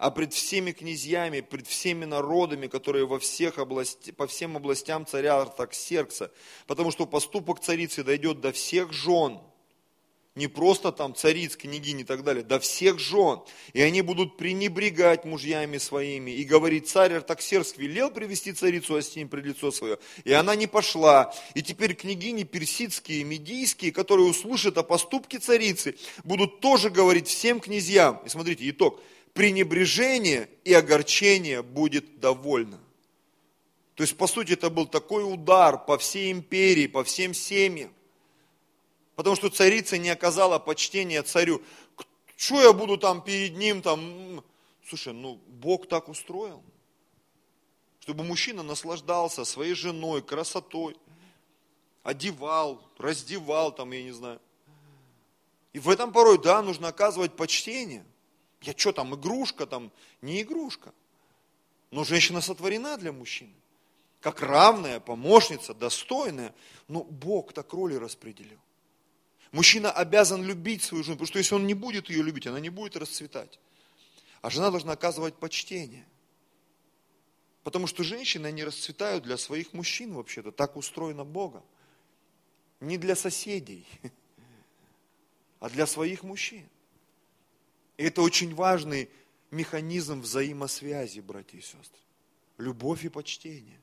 а пред всеми князьями, пред всеми народами, которые во всех области, по всем областям царя Артаксеркса, потому что поступок царицы дойдет до всех жен, не просто там цариц, княгинь и так далее, до всех жен. И они будут пренебрегать мужьями своими. И говорит, царь Артаксерск велел привести царицу Астинь пред лицо свое. И она не пошла. И теперь княгини персидские, медийские, которые услышат о поступке царицы, будут тоже говорить всем князьям. И смотрите, итог. Пренебрежение и огорчение будет довольно. То есть, по сути, это был такой удар по всей империи, по всем семьям. Потому что царица не оказала почтения царю. Что я буду там перед ним там? Слушай, ну Бог так устроил, чтобы мужчина наслаждался своей женой, красотой, одевал, раздевал там, я не знаю. И в этом порой, да, нужно оказывать почтение. Я что там, игрушка там? Не игрушка. Но женщина сотворена для мужчины. Как равная, помощница, достойная. Но Бог так роли распределил. Мужчина обязан любить свою жену, потому что если он не будет ее любить, она не будет расцветать. А жена должна оказывать почтение. Потому что женщины, они расцветают для своих мужчин вообще-то. Так устроено Богом. Не для соседей, а для своих мужчин. И это очень важный механизм взаимосвязи, братья и сестры. Любовь и почтение.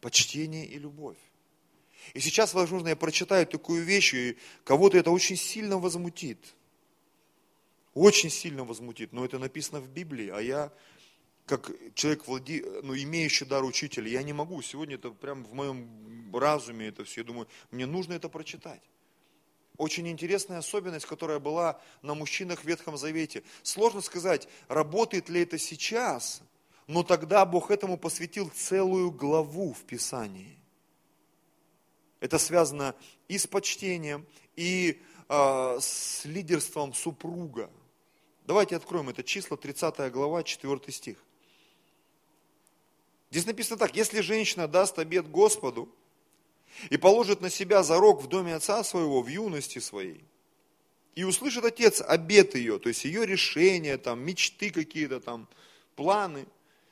Почтение и любовь. И сейчас, возможно, я прочитаю такую вещь, и кого-то это очень сильно возмутит. Очень сильно возмутит, но это написано в Библии, а я, как человек, влади... ну, имеющий дар учителя, я не могу. Сегодня это прямо в моем разуме это все. Я думаю, мне нужно это прочитать. Очень интересная особенность, которая была на мужчинах в Ветхом Завете. Сложно сказать, работает ли это сейчас, но тогда Бог этому посвятил целую главу в Писании. Это связано и с почтением, и э, с лидерством супруга. Давайте откроем это число, 30 глава, 4 стих. Здесь написано так, если женщина даст обед Господу и положит на себя зарок в доме отца своего, в юности своей, и услышит отец обед ее, то есть ее решения, там, мечты какие-то там, планы,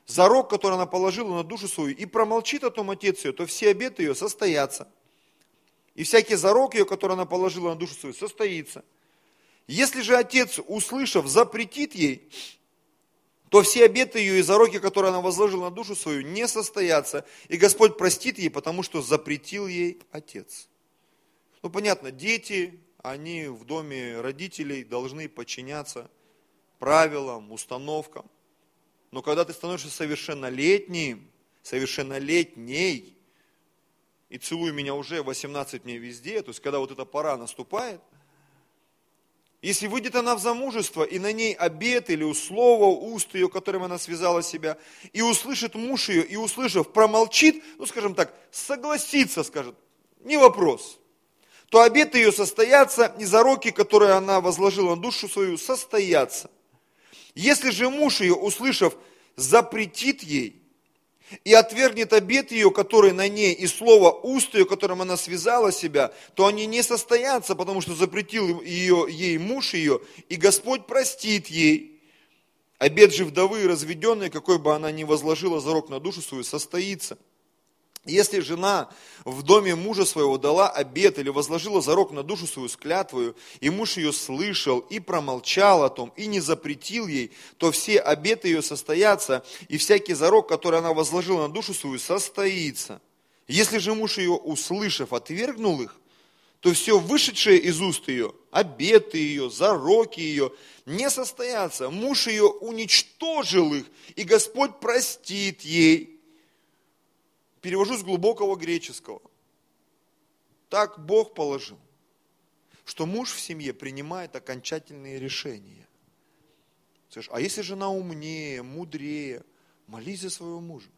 зарок, который она положила на душу свою, и промолчит о том отец ее, то все обеты ее состоятся – и всякий зарок ее, который она положила на душу свою, состоится. Если же отец, услышав, запретит ей, то все обеты ее и зароки, которые она возложила на душу свою, не состоятся. И Господь простит ей, потому что запретил ей отец. Ну, понятно, дети, они в доме родителей должны подчиняться правилам, установкам. Но когда ты становишься совершеннолетним, совершеннолетней, и целуй меня уже 18 дней везде, то есть когда вот эта пора наступает, если выйдет она в замужество, и на ней обет или услово уст ее, которым она связала себя, и услышит муж ее, и услышав, промолчит, ну скажем так, согласится, скажет, не вопрос, то обеты ее состоятся, и зароки, которые она возложила на душу свою, состоятся. Если же муж ее, услышав, запретит ей, и отвергнет обет ее, который на ней, и слово уст ее, которым она связала себя, то они не состоятся, потому что запретил ее, ей муж ее, и Господь простит ей. Обет же вдовы разведенной, какой бы она ни возложила зарок на душу свою, состоится – если жена в доме мужа своего дала обет или возложила зарок на душу свою склятвую, и муж ее слышал и промолчал о том, и не запретил ей, то все обеты ее состоятся, и всякий зарок, который она возложила на душу свою, состоится. Если же муж ее, услышав, отвергнул их, то все вышедшее из уст ее, обеты ее, зароки ее, не состоятся. Муж ее уничтожил их, и Господь простит ей перевожу с глубокого греческого. Так Бог положил, что муж в семье принимает окончательные решения. Слышь, а если жена умнее, мудрее, молись за своего мужа.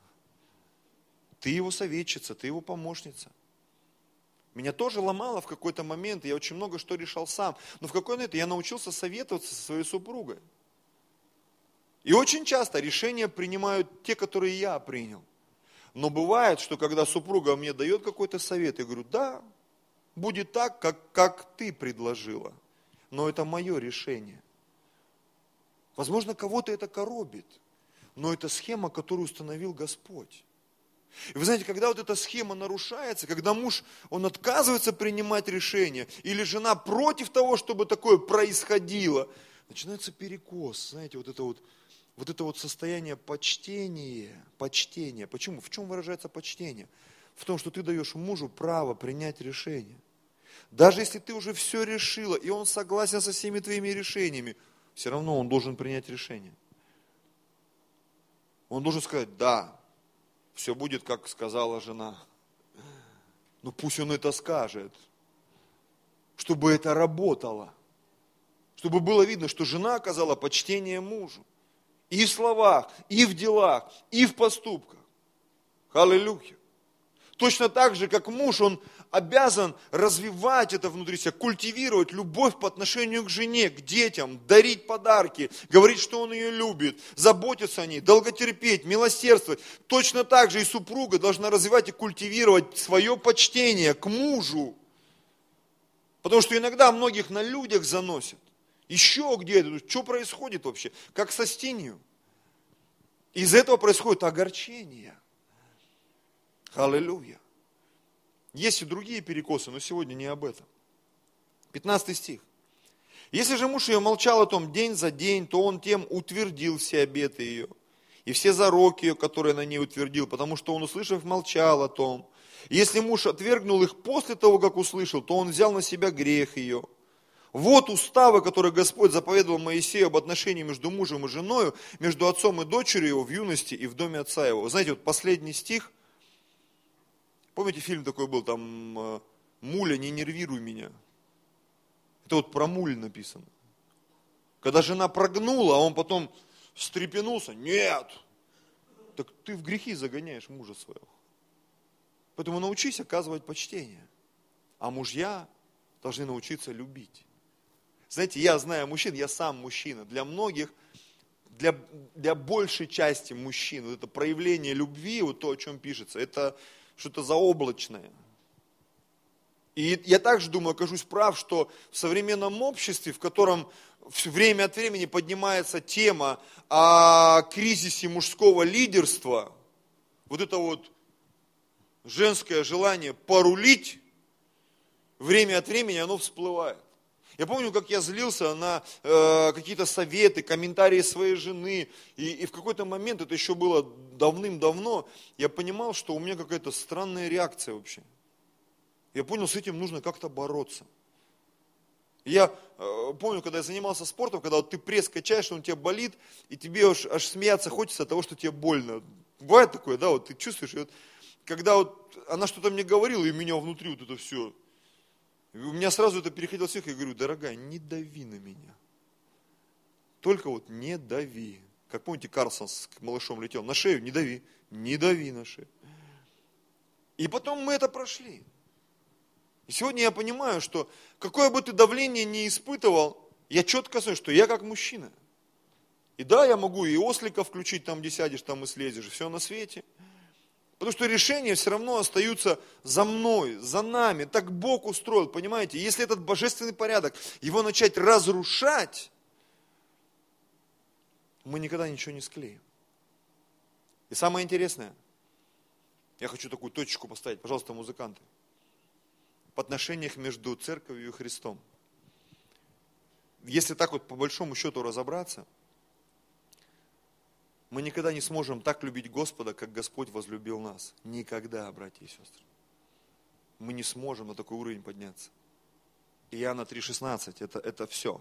Ты его советчица, ты его помощница. Меня тоже ломало в какой-то момент, я очень много что решал сам. Но в какой-то момент я научился советоваться со своей супругой. И очень часто решения принимают те, которые я принял. Но бывает, что когда супруга мне дает какой-то совет, я говорю, да, будет так, как, как ты предложила. но это мое решение. Возможно, кого-то это коробит, но это схема, которую установил Господь. И вы знаете, когда вот эта схема нарушается, когда муж, он отказывается принимать решения, или жена против того, чтобы такое происходило, начинается перекос, знаете, вот это вот, вот это вот состояние почтения, почтения. Почему? В чем выражается почтение? В том, что ты даешь мужу право принять решение. Даже если ты уже все решила, и он согласен со всеми твоими решениями, все равно он должен принять решение. Он должен сказать, да, все будет, как сказала жена. Ну пусть он это скажет, чтобы это работало. Чтобы было видно, что жена оказала почтение мужу. И в словах, и в делах, и в поступках. Аллилуйя. Точно так же, как муж, он обязан развивать это внутри себя, культивировать любовь по отношению к жене, к детям, дарить подарки, говорить, что он ее любит, заботиться о ней, долготерпеть, милосердствовать. Точно так же и супруга должна развивать и культивировать свое почтение к мужу. Потому что иногда многих на людях заносят. Еще где-то, что происходит вообще? Как со стенью. Из этого происходит огорчение. Аллилуйя. Есть и другие перекосы, но сегодня не об этом. 15 стих. Если же муж ее молчал о том день за день, то он тем утвердил все обеты ее и все зароки ее, которые на ней утвердил, потому что он, услышав, молчал о том. Если муж отвергнул их после того, как услышал, то он взял на себя грех ее. Вот уставы, которые Господь заповедовал Моисею об отношении между мужем и женой, между отцом и дочерью его в юности и в доме отца его. Вы знаете, вот последний стих, Помните, фильм такой был, там, э, «Муля, не нервируй меня». Это вот про муль написано. Когда жена прогнула, а он потом встрепенулся, нет, так ты в грехи загоняешь мужа своего. Поэтому научись оказывать почтение. А мужья должны научиться любить. Знаете, я знаю мужчин, я сам мужчина. Для многих, для, для большей части мужчин, вот это проявление любви, вот то, о чем пишется, это, что-то заоблачное. И я также думаю, окажусь прав, что в современном обществе, в котором время от времени поднимается тема о кризисе мужского лидерства, вот это вот женское желание порулить, время от времени оно всплывает. Я помню, как я злился на э, какие-то советы, комментарии своей жены. И, и в какой-то момент, это еще было давным-давно, я понимал, что у меня какая-то странная реакция вообще. Я понял, с этим нужно как-то бороться. Я э, помню, когда я занимался спортом, когда вот ты пресс качаешь, он тебя болит, и тебе аж, аж смеяться хочется от того, что тебе больно. Бывает такое, да, вот ты чувствуешь, и вот, когда вот она что-то мне говорила, и меня внутри вот это все у меня сразу это переходило всех, я говорю, дорогая, не дави на меня. Только вот не дави. Как помните, Карлсон с малышом летел, на шею не дави, не дави на шею. И потом мы это прошли. И сегодня я понимаю, что какое бы ты давление ни испытывал, я четко знаю, что я как мужчина. И да, я могу и ослика включить там, где сядешь, там и слезешь, все на свете – Потому что решения все равно остаются за мной, за нами. Так Бог устроил, понимаете? Если этот божественный порядок, его начать разрушать, мы никогда ничего не склеим. И самое интересное, я хочу такую точку поставить, пожалуйста, музыканты, в отношениях между церковью и Христом. Если так вот по большому счету разобраться – мы никогда не сможем так любить Господа, как Господь возлюбил нас. Никогда, братья и сестры. Мы не сможем на такой уровень подняться. Иоанна 3,16, это, это все.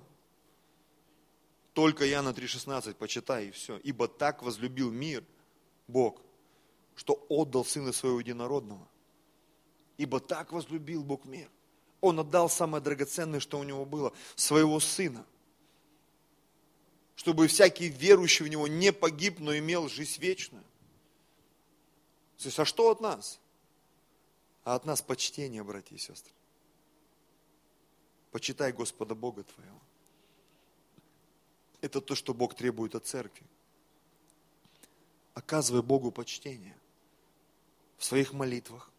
Только Иоанна 3,16 почитай и все. Ибо так возлюбил мир, Бог, что отдал Сына Своего Единородного. Ибо так возлюбил Бог мир. Он отдал самое драгоценное, что у него было, своего Сына – чтобы всякий верующий в Него не погиб, но имел жизнь вечную. То есть, а что от нас? А от нас почтение, братья и сестры. Почитай Господа Бога твоего. Это то, что Бог требует от церкви. Оказывай Богу почтение в своих молитвах,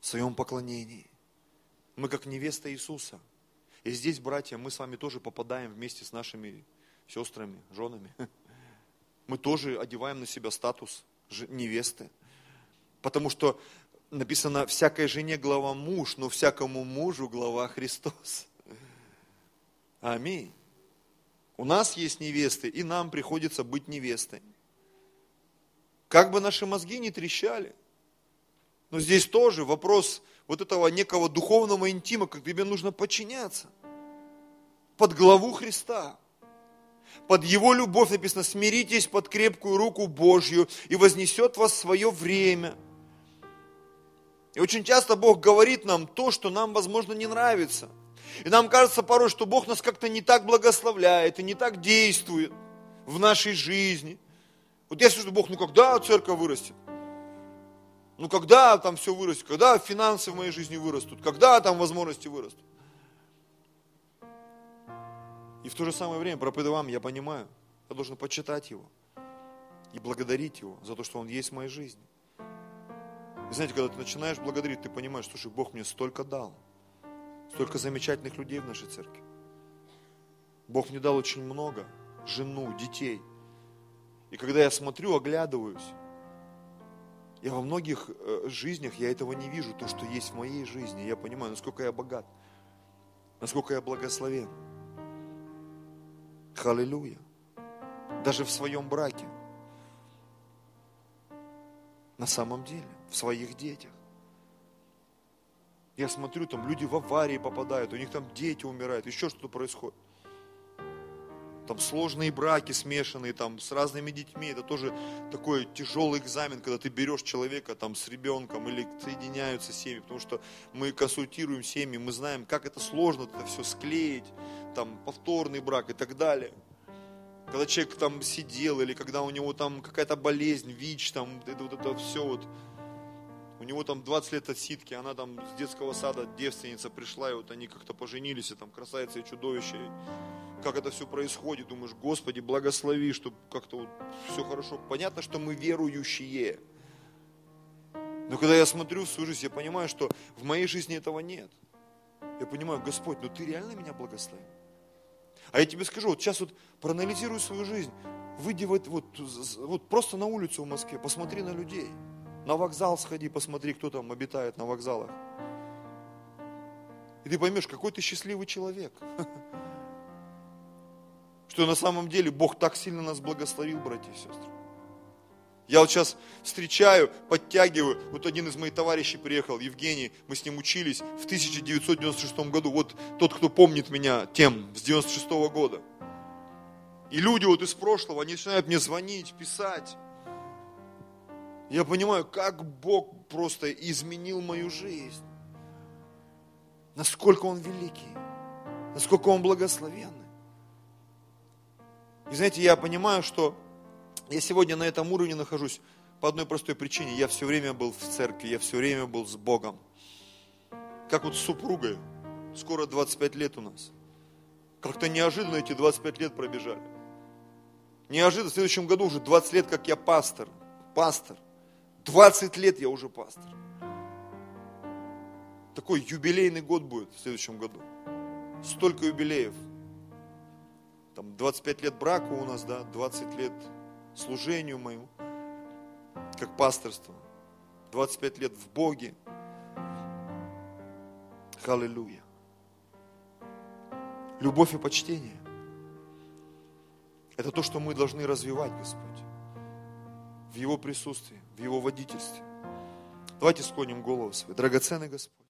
в своем поклонении. Мы как невеста Иисуса – И здесь, братья, мы с вами тоже попадаем вместе с нашими сестрами, женами. Мы тоже одеваем на себя статус невесты. Потому что написано, всякой жене глава муж, но всякому мужу глава Христос. Аминь. У нас есть невесты, и нам приходится быть невестой. Как бы наши мозги не трещали. Но здесь тоже вопрос вот этого некого духовного интима, как тебе нужно подчиняться. Под главу Христа. Под Его любовь написано, смиритесь под крепкую руку Божью и вознесет вас свое время. И очень часто Бог говорит нам то, что нам, возможно, не нравится. И нам кажется порой, что Бог нас как-то не так благословляет и не так действует в нашей жизни. Вот я слышу, Бог, ну когда церковь вырастет? Ну когда там все вырастет? Когда финансы в моей жизни вырастут? Когда там возможности вырастут? И в то же самое время, проповедуя вам, я понимаю, я должен почитать Его и благодарить Его за то, что Он есть в моей жизни. И знаете, когда ты начинаешь благодарить, ты понимаешь, слушай, Бог мне столько дал, столько замечательных людей в нашей церкви. Бог мне дал очень много, жену, детей. И когда я смотрю, оглядываюсь, я во многих э, жизнях, я этого не вижу, то, что есть в моей жизни. Я понимаю, насколько я богат, насколько я благословен. Халилюя. Даже в своем браке. На самом деле, в своих детях. Я смотрю, там люди в аварии попадают, у них там дети умирают, еще что-то происходит там сложные браки смешанные, там с разными детьми, это тоже такой тяжелый экзамен, когда ты берешь человека там с ребенком или соединяются семьи, потому что мы консультируем семьи, мы знаем, как это сложно это все склеить, там повторный брак и так далее. Когда человек там сидел, или когда у него там какая-то болезнь, ВИЧ, там это вот это все вот, у него там 20 лет отсидки, она там с детского сада девственница пришла, и вот они как-то поженились, и там красавица и чудовище как это все происходит, думаешь, Господи, благослови, чтобы как-то вот все хорошо. Понятно, что мы верующие. Но когда я смотрю в свою жизнь, я понимаю, что в моей жизни этого нет. Я понимаю, Господь, ну ты реально меня благословил. А я тебе скажу, вот сейчас вот проанализируй свою жизнь. Выйди вот, вот, вот просто на улицу в Москве, посмотри на людей. На вокзал сходи, посмотри, кто там обитает на вокзалах. И ты поймешь, какой ты счастливый человек. что на самом деле Бог так сильно нас благословил, братья и сестры. Я вот сейчас встречаю, подтягиваю, вот один из моих товарищей приехал, Евгений, мы с ним учились в 1996 году, вот тот, кто помнит меня тем, с 96 года. И люди вот из прошлого, они начинают мне звонить, писать. Я понимаю, как Бог просто изменил мою жизнь. Насколько Он великий, насколько Он благословенный. И знаете, я понимаю, что я сегодня на этом уровне нахожусь по одной простой причине. Я все время был в церкви, я все время был с Богом. Как вот с супругой. Скоро 25 лет у нас. Как-то неожиданно эти 25 лет пробежали. Неожиданно, в следующем году уже 20 лет, как я пастор. Пастор. 20 лет я уже пастор. Такой юбилейный год будет в следующем году. Столько юбилеев там 25 лет браку у нас, да, 20 лет служению моему, как пасторство, 25 лет в Боге. Аллилуйя. Любовь и почтение. Это то, что мы должны развивать, Господь. В Его присутствии, в Его водительстве. Давайте склоним голову свою. Драгоценный Господь.